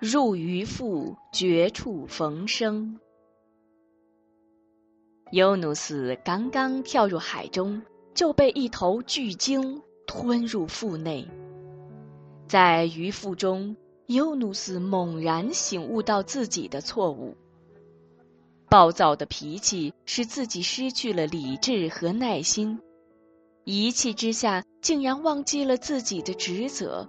入鱼腹，绝处逢生。尤努斯刚刚跳入海中，就被一头巨鲸吞入腹内。在鱼腹中，尤努斯猛然醒悟到自己的错误。暴躁的脾气使自己失去了理智和耐心，一气之下竟然忘记了自己的职责，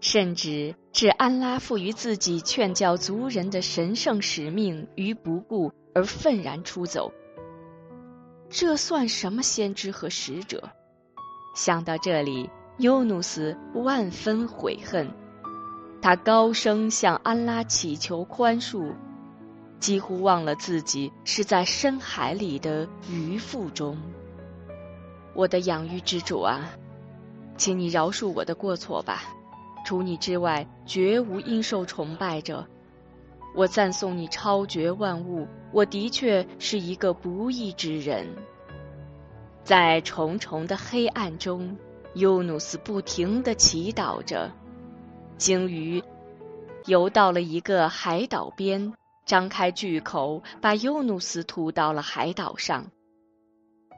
甚至置安拉赋予自己劝教族人的神圣使命于不顾，而愤然出走。这算什么先知和使者？想到这里，尤努斯万分悔恨。他高声向安拉祈求宽恕，几乎忘了自己是在深海里的鱼腹中。我的养育之主啊，请你饶恕我的过错吧！除你之外，绝无应受崇拜者。我赞颂你超绝万物。我的确是一个不义之人，在重重的黑暗中，尤努斯不停地祈祷着。鲸鱼游到了一个海岛边，张开巨口，把尤努斯吐到了海岛上。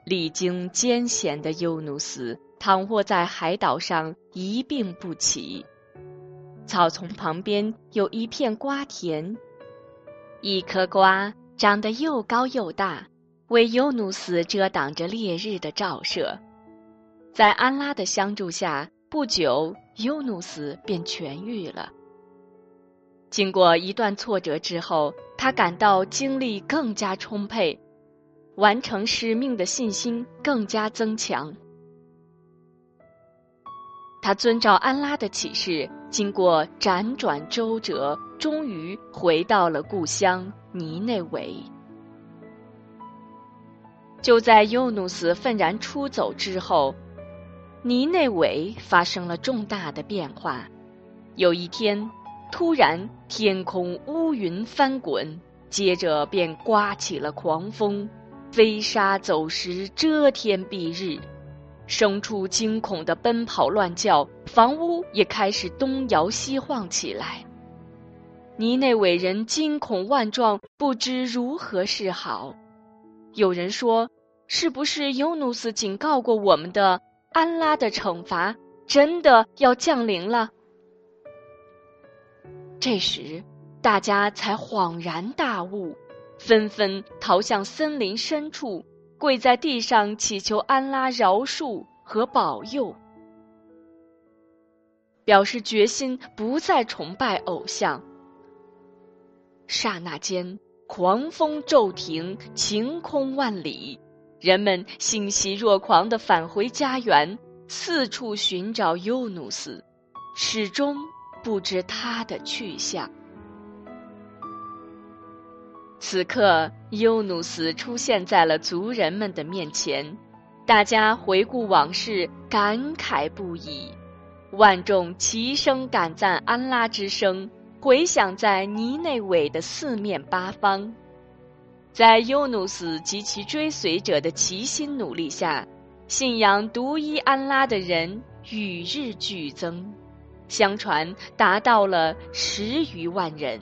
历经艰险的尤努斯躺卧在海岛上一病不起。草丛旁边有一片瓜田，一颗瓜。长得又高又大，为尤努斯遮挡着烈日的照射。在安拉的相助下，不久尤努斯便痊愈了。经过一段挫折之后，他感到精力更加充沛，完成使命的信心更加增强。他遵照安拉的启示，经过辗转周折，终于回到了故乡。尼内韦。就在尤努斯愤然出走之后，尼内韦发生了重大的变化。有一天，突然天空乌云翻滚，接着便刮起了狂风，飞沙走石，遮天蔽日，牲畜惊恐的奔跑乱叫，房屋也开始东摇西晃起来。尼内韦人惊恐万状，不知如何是好。有人说：“是不是尤努斯警告过我们的安拉的惩罚真的要降临了？”这时，大家才恍然大悟，纷纷逃向森林深处，跪在地上祈求安拉饶恕和保佑，表示决心不再崇拜偶像。刹那间，狂风骤停，晴空万里，人们欣喜若狂地返回家园，四处寻找尤努斯，始终不知他的去向。此刻，尤努斯出现在了族人们的面前，大家回顾往事，感慨不已，万众齐声感赞安拉之声。回响在尼内韦的四面八方，在尤努斯及其追随者的齐心努力下，信仰独一安拉的人与日俱增，相传达到了十余万人。